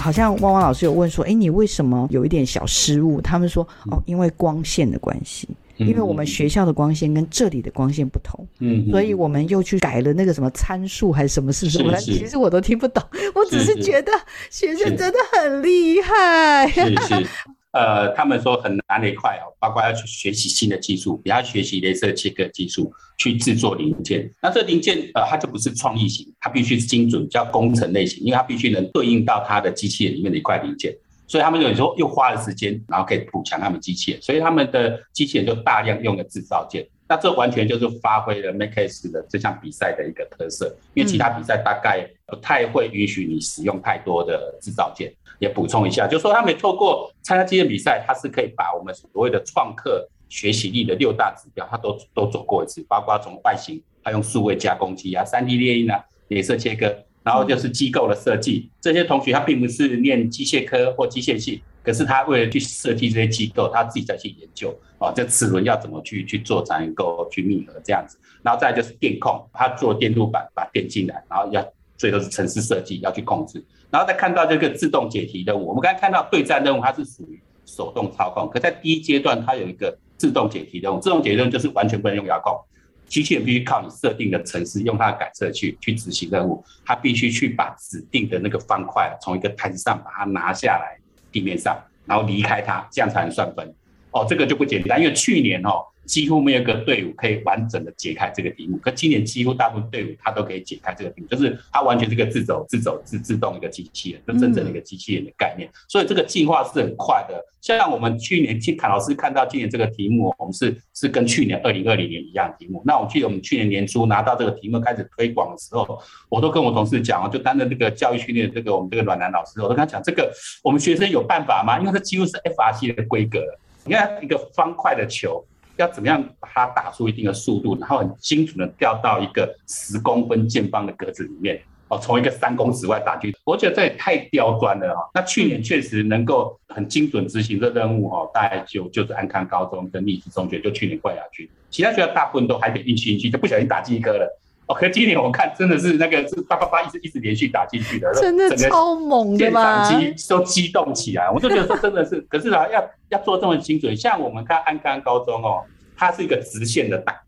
[SPEAKER 1] 好像汪汪老师有问说，哎，你为什么有一点小失误？他们说，哦，因为光线的关系，因为我们学校的光线跟这里的光线不同，嗯，所以我们又去改了那个什么参数还是什么是什么？其实我都听不懂，我只是觉得学生真的很厉害。
[SPEAKER 2] 是是。呃，他们说很难的一块哦，包括要去学习新的技术，也要学习镭射切割技术去制作零件。那这零件呃，它就不是创意型，它必须是精准，叫工程类型，因为它必须能对应到它的机器人里面的一块零件。所以他们有时候又花了时间，然后可以补强他们机器人，所以他们的机器人就大量用了制造件。那这完全就是发挥了 MAKS 的这项比赛的一个特色，因为其他比赛大概不太会允许你使用太多的制造件。也补充一下，就是说他们透过参加这些比赛，他是可以把我们所谓的创客学习力的六大指标，他都都走过一次，包括从外形，他用数位加工机啊、三 D 列印啊、镭射切割，然后就是机构的设计。这些同学他并不是念机械科或机械系，可是他为了去设计这些机构，他自己再去研究啊，这齿轮要怎么去去做才能够去密合这样子。然后再就是电控，他做电路板把电进来，然后要最后是程式设计要去控制。然后再看到这个自动解题任务，我们刚才看到对战任务，它是属于手动操控，可在第一阶段它有一个自动解题任务，自动解题任务就是完全不能用遥控，机器人必须靠你设定的程式，用它的感测去去执行任务，它必须去把指定的那个方块从一个台子上把它拿下来地面上，然后离开它，这样才能算分。哦，这个就不简单，因为去年哦。几乎没有一个队伍可以完整的解开这个题目，可今年几乎大部分队伍他都可以解开这个题目，就是它完全是个自走、自走、自自动一个机器人，就真正的一个机器人的概念。所以这个进化是很快的。像我们去年去凯老师看到今年这个题目，我们是是跟去年二零二零年一样的题目。那我记得我们去年年初拿到这个题目开始推广的时候，我都跟我同事讲，就担任这个教育训练这个我们这个阮南老师，我都跟他讲，这个我们学生有办法吗？因为这几乎是 FRC 的规格了。你看一个方块的球。要怎么样把它打出一定的速度，然后很精准的掉到一个十公分见方的格子里面哦，从一个三公尺外打去，我觉得这也太刁钻了哈。那去年确实能够很精准执行这任务哈，大概就就是安康高中跟立志中学，就去年冠亚军，其他学校大部分都还得运气运气，就不小心打进一颗了。哦，可今年我看真的是那个是叭叭叭一直一直连续打进去的，
[SPEAKER 1] 真的超猛的吧？
[SPEAKER 2] 电机都激动起来，我就觉得说真的是，可是啊，要要做这么精准，像我们看安康高中哦，它是一个直线的打，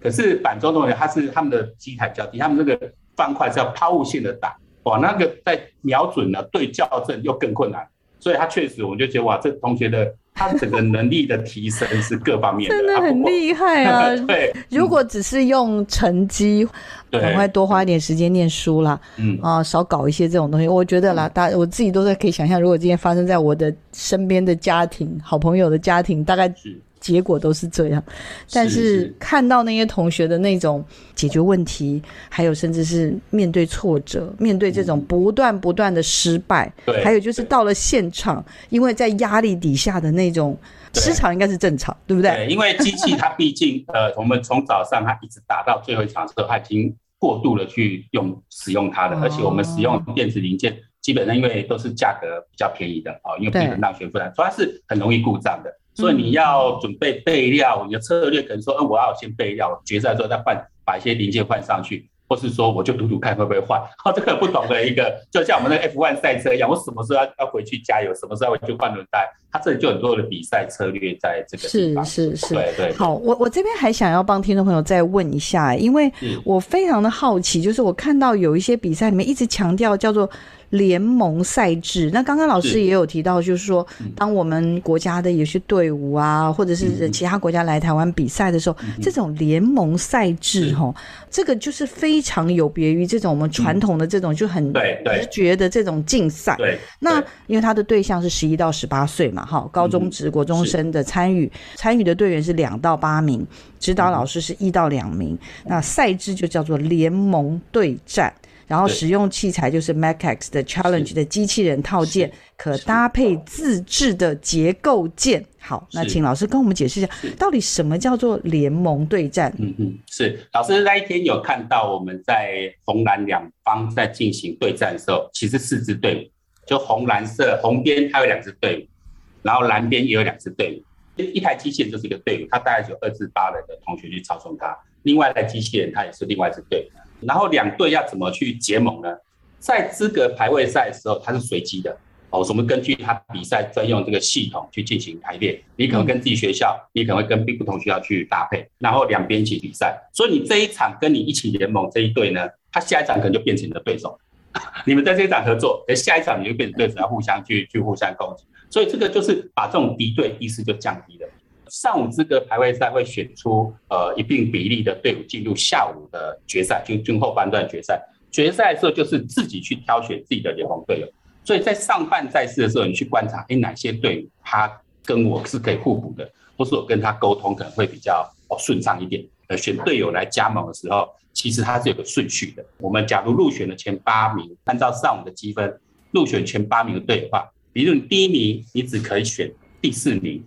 [SPEAKER 2] 可是板中同学他是他们的机台较低，他们那个方块是要抛物线的打，哇，那个在瞄准呢对校正又更困难，所以他确实我们就觉得哇，这同学的。他整个能力的提升是各方面的，
[SPEAKER 1] 真的很厉害啊！
[SPEAKER 2] 对，
[SPEAKER 1] 如果只是用成绩，赶快多花一点时间念书啦，嗯啊，少搞一些这种东西。我觉得啦，大我自己都在可以想象，如果今天发生在我的身边的家庭、好朋友的家庭，大概是。结果都是这样，但是看到那些同学的那种解决问题，还有甚至是面对挫折，面对这种不断不断的失败，对，还有就是到了现场，因为在压力底下的那种失常应该是正常，对不对？
[SPEAKER 2] 对，因为机器它毕竟 呃，我们从早上它一直打到最后一场的时候，它已经过度的去用使用它的，而且我们使用电子零件基本上因为都是价格比较便宜的啊，因为平衡让学负担，所以它是很容易故障的。所以你要准备备料，你的策略可能说，嗯，我要先备料，决赛之后再换，把一些零件换上去，或是说我就赌赌看会不会换。哦，这个不懂的一个，就像我们那个 F1 赛车一样，我什么时候要要回去加油，什么时候要回去换轮胎，它这里就很多的比赛策略在这个地方。
[SPEAKER 1] 是是是，
[SPEAKER 2] 对对。
[SPEAKER 1] 好，我我这边还想要帮听众朋友再问一下，因为我非常的好奇，就是我看到有一些比赛里面一直强调叫做。联盟赛制，那刚刚老师也有提到，就是说，当我们国家的有些队伍啊，或者是其他国家来台湾比赛的时候，这种联盟赛制，哈，这个就是非常有别于这种我们传统的这种就很直觉的这种竞赛。对，那因为他的对象是十一到十八岁嘛，哈，高中职、国中生的参与，参与的队员是两到八名，指导老师是一到两名，那赛制就叫做联盟对战。然后使用器材就是 Macax 的 Challenge 的机器人套件，可搭配自制的结构件。好，那请老师跟我们解释一下，到底什么叫做联盟对战？
[SPEAKER 2] 嗯嗯，是老师那一天有看到我们在红蓝两方在进行对战的时候，其实四支队伍，就红蓝色红边它有两支队伍，然后蓝边也有两支队伍。一台机器人就是一个队伍，它大概有二至八人的同学去操纵它。另外一台机器人它也是另外一支队伍。然后两队要怎么去结盟呢？在资格排位赛的时候，它是随机的。哦，我们根据他比赛专用这个系统去进行排列，你可能跟自己学校，你可能会跟不同学校去搭配，然后两边一起比赛。所以你这一场跟你一起联盟这一队呢，他下一场可能就变成你的对手。你们在这一场合作，而，下一场你就变成对手，要互相去去互相攻击。所以这个就是把这种敌对意识就降低了。上午资格排位赛会选出呃一定比例的队伍进入下午的决赛，就就后半段决赛。决赛的时候就是自己去挑选自己的联盟队友。所以在上半赛事的时候，你去观察，哎，哪些队伍他跟我是可以互补的，或是我跟他沟通可能会比较哦顺畅一点。呃，选队友来加盟的时候，其实它是有个顺序的。我们假如入选的前八名，按照上午的积分入选前八名的队友的话，比如你第一名，你只可以选第四名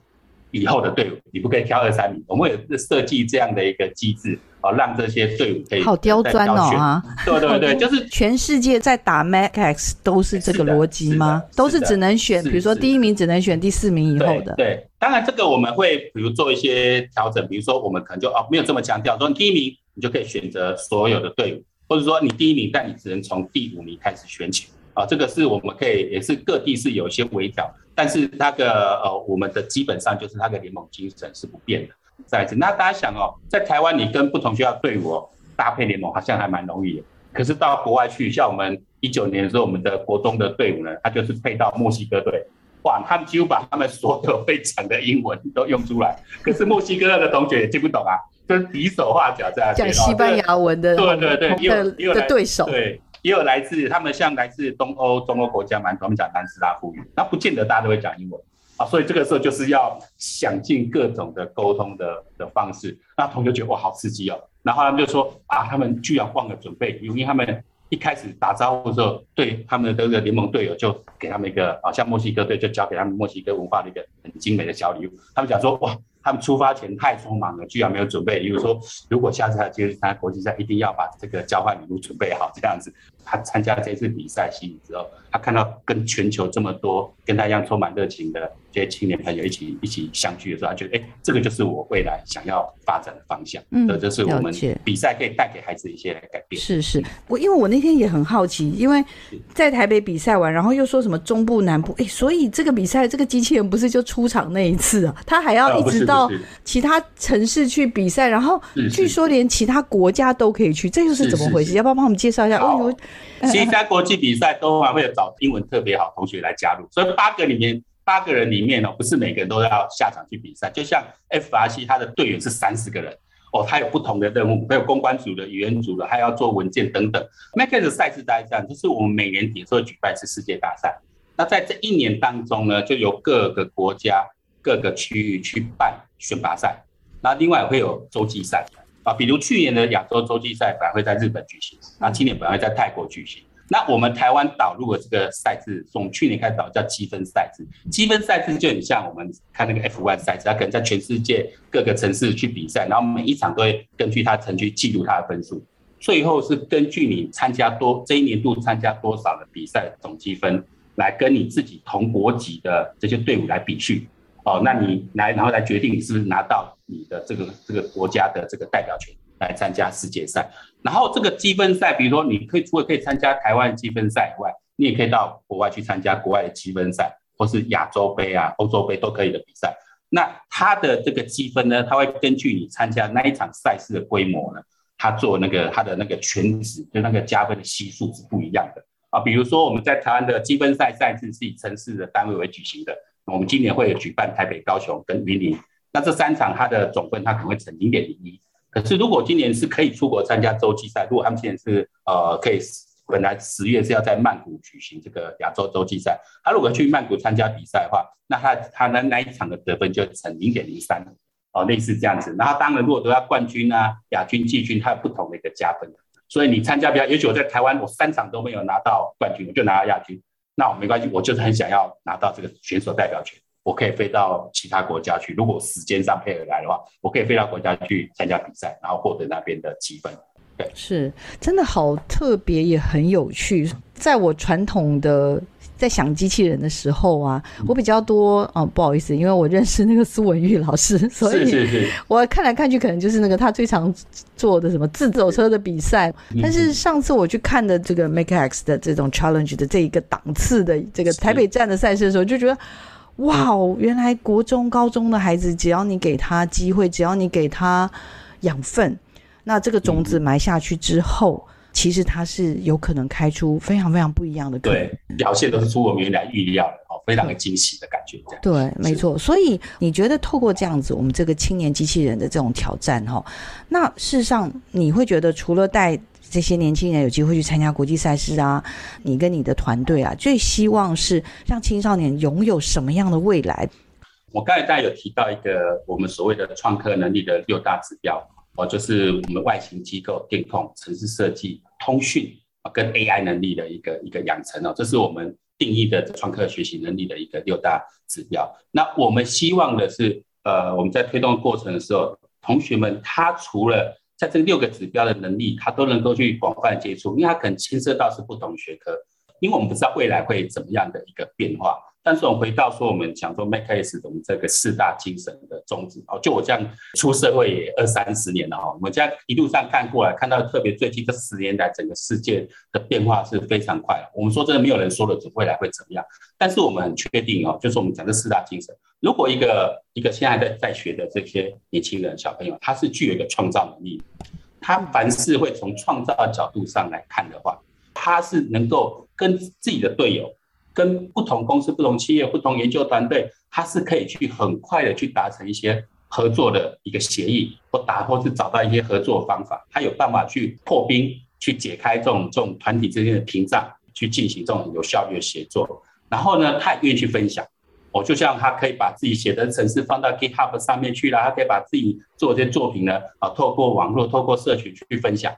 [SPEAKER 2] 以后的队伍，你不可以挑二三名。我们也设计这样的一个机制。啊，让这些队伍可以
[SPEAKER 1] 好刁钻哦啊！
[SPEAKER 2] 对对对，就是
[SPEAKER 1] 全世界在打 MAX 都是这个逻辑吗？是都是只能选，比如说第一名只能选第四名以后的。
[SPEAKER 2] 对，对，当然这个我们会比如做一些调整，比如说我们可能就哦没有这么强调，说你第一名你就可以选择所有的队伍，或者说你第一名，但你只能从第五名开始选起啊。这个是我们可以也是各地是有一些微调，但是那个呃我们的基本上就是那个联盟精神是不变的。再次，那大家想哦，在台湾你跟不同学校队伍哦搭配联盟，好像还蛮容易的。可是到国外去，像我们一九年的时候，我们的国中的队伍呢，他就是配到墨西哥队，哇，他们几乎把他们所有会讲的英文都用出来。可是墨西哥的同学也听不懂啊，就是比手画脚这样
[SPEAKER 1] 讲西班牙文的，
[SPEAKER 2] 对对对，
[SPEAKER 1] 的对手，
[SPEAKER 2] 对，也有来自他们像来自东欧、中欧国家蛮多，他们讲南斯拉夫语，那不见得大家都会讲英文啊。所以这个时候就是要想尽各种的沟通的的方式，那同学觉得哇好刺激哦，然后他们就说啊，他们居然忘了准备，因为他们一开始打招呼的时候，对他们的这个联盟队友就给他们一个啊，像墨西哥队就交给他们墨西哥文化的一个很精美的小礼物，他们讲说哇。他们出发前太匆忙了，居然没有准备。比如说，如果下次他接参加国际赛，一定要把这个交换礼物准备好，这样子。他参加这次比赛悉尼之后，他看到跟全球这么多跟他一样充满热情的这些青年朋友一起一起相聚的时候，他觉得，哎，这个就是我未来想要发展的方向。嗯，这就是我们比赛可以带给孩子一些改变。
[SPEAKER 1] 是是，我因为我那天也很好奇，因为在台北比赛完，然后又说什么中部南部，哎，所以这个比赛这个机器人不是就出场那一次啊？他还要一直到。其他城市去比赛，然后据说连其他国家都可以去，这又是怎么回事？要不要帮我们介绍一下？哦，
[SPEAKER 2] 其他国际比赛都还会有找英文特别好同学来加入，所以八个里面八个人里面哦，不是每个人都要下场去比赛。就像 FRC 他的队员是三十个人哦，他有不同的任务，还有公关组的、语言组的，还要做文件等等。MAX 的赛事大概这样，就是我们每年底的时候举办一次世界大赛，那在这一年当中呢，就由各个国家。各个区域去办选拔赛，那另外会有洲际赛啊，比如去年的亚洲洲际赛本来会在日本举行，那今年本来会在泰国举行。那我们台湾导入了这个赛制，从去年开始导叫积分赛制。积分赛制就很像我们看那个 F1 赛制，它可能在全世界各个城市去比赛，然后每一场都会根据它成绩记录它的分数，最后是根据你参加多这一年度参加多少的比赛总积分，来跟你自己同国籍的这些队伍来比序。哦，那你来，然后来决定是不是拿到你的这个这个国家的这个代表权来参加世界赛。然后这个积分赛，比如说你可以除了可以参加台湾积分赛以外，你也可以到国外去参加国外的积分赛，或是亚洲杯啊、欧洲杯都可以的比赛。那它的这个积分呢，它会根据你参加那一场赛事的规模呢，它做那个它的那个全值，就那个加分的系数是不一样的啊。比如说我们在台湾的积分赛赛制是以城市的单位为举行的。我们今年会举办台北、高雄跟云林，那这三场它的总分它可能会乘零点零一。可是如果今年是可以出国参加洲际赛，如果他们今年是呃可以，本来十月是要在曼谷举行这个亚洲洲际赛，他如果去曼谷参加比赛的话，那他他那那一场的得分就乘零点零三哦，类似这样子。然后当然如果得到冠军啊、亚军、季军，它有不同的一个加分。所以你参加比赛，也许我在台湾我三场都没有拿到冠军，我就拿到亚军。那我没关系，我就是很想要拿到这个选手代表权，我可以飞到其他国家去。如果时间上配合来的话，我可以飞到国家去参加比赛，然后获得那边的积分。对，
[SPEAKER 1] 是真的好特别，也很有趣。在我传统的。在想机器人的时候啊，我比较多哦，不好意思，因为我认识那个苏文玉老师，所以我看来看去可能就是那个他最常做的什么自走车的比赛。但是上次我去看的这个 MakeX 的这种 Challenge 的这一个档次的这个台北站的赛事的时候，就觉得哇哦，原来国中高中的孩子，只要你给他机会，只要你给他养分，那这个种子埋下去之后。其实它是有可能开出非常非常不一样的，
[SPEAKER 2] 对，表现都是出我们原来预料的哦，非常的惊喜的感觉。
[SPEAKER 1] 对，没错。所以你觉得透过这样子，我们这个青年机器人的这种挑战哈，那事实上你会觉得，除了带这些年轻人有机会去参加国际赛事啊，你跟你的团队啊，最希望是让青少年拥有什么样的未来？
[SPEAKER 2] 我刚才大家有提到一个我们所谓的创客能力的六大指标。哦，就是我们外形机构、电控、城市设计、通讯啊，跟 AI 能力的一个一个养成哦，这是我们定义的创客学习能力的一个六大指标。那我们希望的是，呃，我们在推动过程的时候，同学们他除了在这六个指标的能力，他都能够去广泛接触，因为他可能牵涉到是不同学科，因为我们不知道未来会怎么样的一个变化。但是我们回到说，我们讲说 MakeX 我们这个四大精神的宗旨哦，就我这样出社会也二三十年了哈，我们这样一路上看过来，看到特别最近这十年来，整个世界的变化是非常快。我们说真的，没有人说得准未来会怎么样，但是我们很确定哦，就是我们讲这四大精神，如果一个一个现在在在学的这些年轻人小朋友，他是具有一个创造能力，他凡事会从创造的角度上来看的话，他是能够跟自己的队友。跟不同公司、不同企业、不同研究团队，它是可以去很快的去达成一些合作的一个协议，或打或是找到一些合作方法。它有办法去破冰，去解开这种这种团体之间的屏障，去进行这种有效率的协作。然后呢，他也愿意去分享。哦，就像他可以把自己写的程式放到 GitHub 上面去了，他可以把自己做这些作品呢，啊，透过网络、透过社群去分享。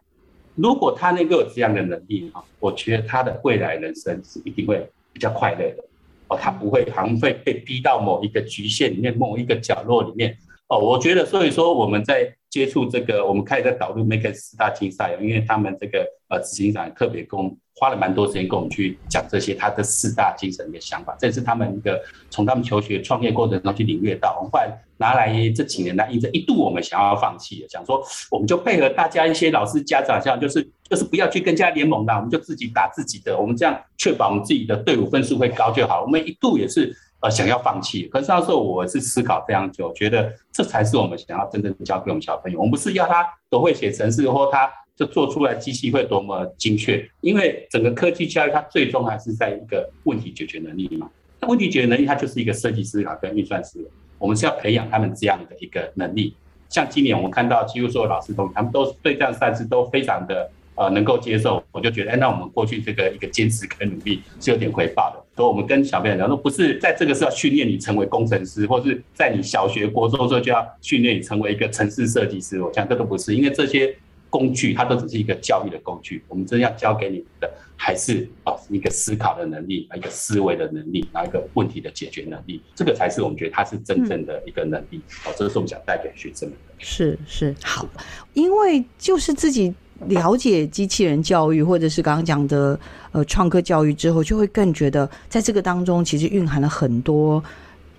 [SPEAKER 2] 如果他能够有这样的能力啊，我觉得他的未来人生是一定会。比较快乐的哦，他不会好像会被逼到某一个局限里面，某一个角落里面哦。我觉得，所以说我们在接触这个，我们开始在导入 Make 四大竞赛，因为他们这个呃执行长特别跟花了蛮多时间跟我们去讲这些他的四大精神的想法，这是他们一个从他们求学创业过程中去领略到。我们后来拿来这几年来一直，一度我们想要放弃，想说我们就配合大家一些老师家长，像就是就是不要去跟人家联盟的，我们就自己打自己的，我们这样确保我们自己的队伍分数会高就好。我们一度也是呃想要放弃，可是那时候我是思考非常久，觉得这才是我们想要真正教给我们小朋友。我们不是要他都会写程式，或他。就做出来机器会多么精确？因为整个科技教育它最终还是在一个问题解决能力嘛。那问题解决能力它就是一个设计思考跟运算思维，我们是要培养他们这样的一个能力。像今年我们看到几乎所有老师都，他们都对这样赛事都非常的呃能够接受。我就觉得，哎，那我们过去这个一个坚持跟努力是有点回报的。所以我们跟小朋友讲说，不是在这个是要训练你成为工程师，或是在你小学、国中时候就要训练你成为一个城市设计师。我讲这都不是，因为这些。工具，它都只是一个教育的工具。我们真要教给你的，还是啊一个思考的能力，一个思维的能力，然后一个问题的解决能力。这个才是我们觉得它是真正的一个能力。哦、嗯，这是我们想带给学生的。
[SPEAKER 1] 是是好，因为就是自己了解机器人教育，或者是刚刚讲的呃创客教育之后，就会更觉得在这个当中其实蕴含了很多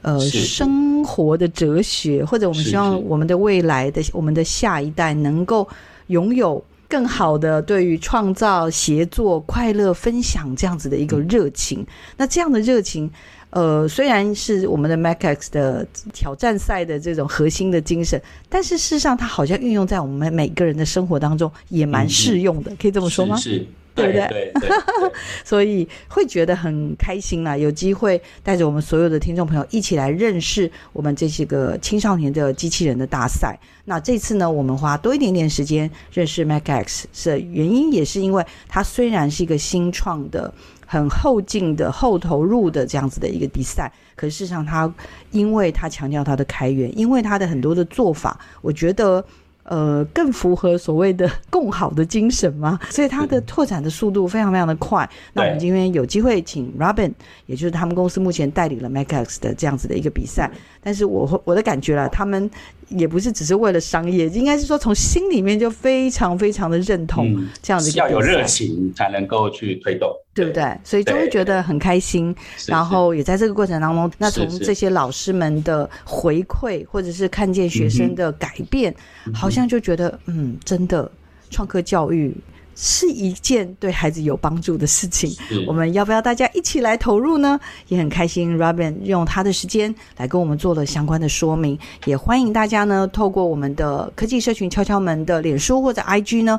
[SPEAKER 1] 呃生活的哲学，或者我们希望我们的未来的我们的下一代能够。拥有更好的对于创造、协作、快乐、分享这样子的一个热情，那这样的热情，呃，虽然是我们的 MakeX 的挑战赛的这种核心的精神，但是事实上它好像运用在我们每个人的生活当中也蛮适用的，可以这么说吗？
[SPEAKER 2] 是。是
[SPEAKER 1] 对不对？
[SPEAKER 2] 对对对
[SPEAKER 1] 所以会觉得很开心啦，有机会带着我们所有的听众朋友一起来认识我们这些个青少年的机器人的大赛。那这次呢，我们花多一点点时间认识 MakeX 是原因，也是因为它虽然是一个新创的、很后进的、后投入的这样子的一个比赛，可是事实上他因为他强调他的开源，因为他的很多的做法，我觉得。呃，更符合所谓的共好的精神嘛，所以它的拓展的速度非常非常的快。那我们今天有机会请 Robin，也就是他们公司目前代理了 MakeX 的这样子的一个比赛。但是我我的感觉啦，他们也不是只是为了商业，应该是说从心里面就非常非常的认同这样子，
[SPEAKER 2] 要有热情才能够去推动，
[SPEAKER 1] 对不对？所以就会觉得很开心，然后也在这个过程当中，那从这些老师们的回馈，或者是看见学生的改变，好像就觉得嗯，真的创客教育。是一件对孩子有帮助的事情，我们要不要大家一起来投入呢？也很开心，Robin 用他的时间来跟我们做了相关的说明，也欢迎大家呢透过我们的科技社群敲敲门的脸书或者 IG 呢。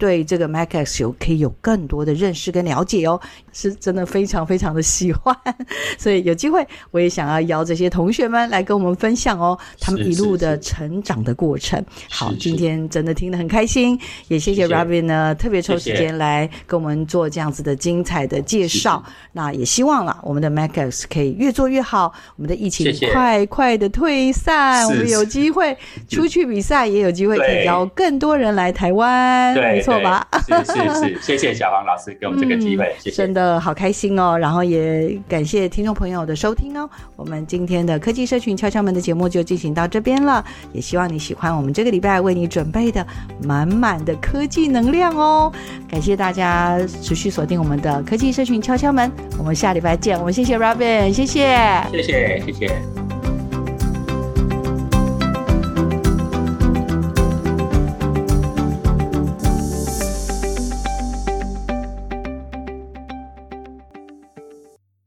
[SPEAKER 1] 对这个 MakerX 有可以有更多的认识跟了解哦，是真的非常非常的喜欢，所以有机会我也想要邀这些同学们来跟我们分享哦，他们一路的成长的过程。好，今天真的听得很开心，也谢谢 Robin 呢特别抽时间来跟我们做这样子的精彩的介绍。那也希望啦，我们的 MakerX 可以越做越好，我们的疫情快快的退散，我们有机会出去比赛，也有机会可以邀更多人来台湾。
[SPEAKER 2] 对。错吧？是是是，谢谢小黄老师给我们这个机会，谢谢，
[SPEAKER 1] 真的好开心哦。然后也感谢听众朋友的收听哦。我们今天的科技社群敲敲门的节目就进行到这边了，也希望你喜欢我们这个礼拜为你准备的满满的科技能量哦。感谢大家持续锁定我们的科技社群敲敲门，我们下礼拜见。我们谢谢 Robin，谢谢，
[SPEAKER 2] 谢谢，谢谢。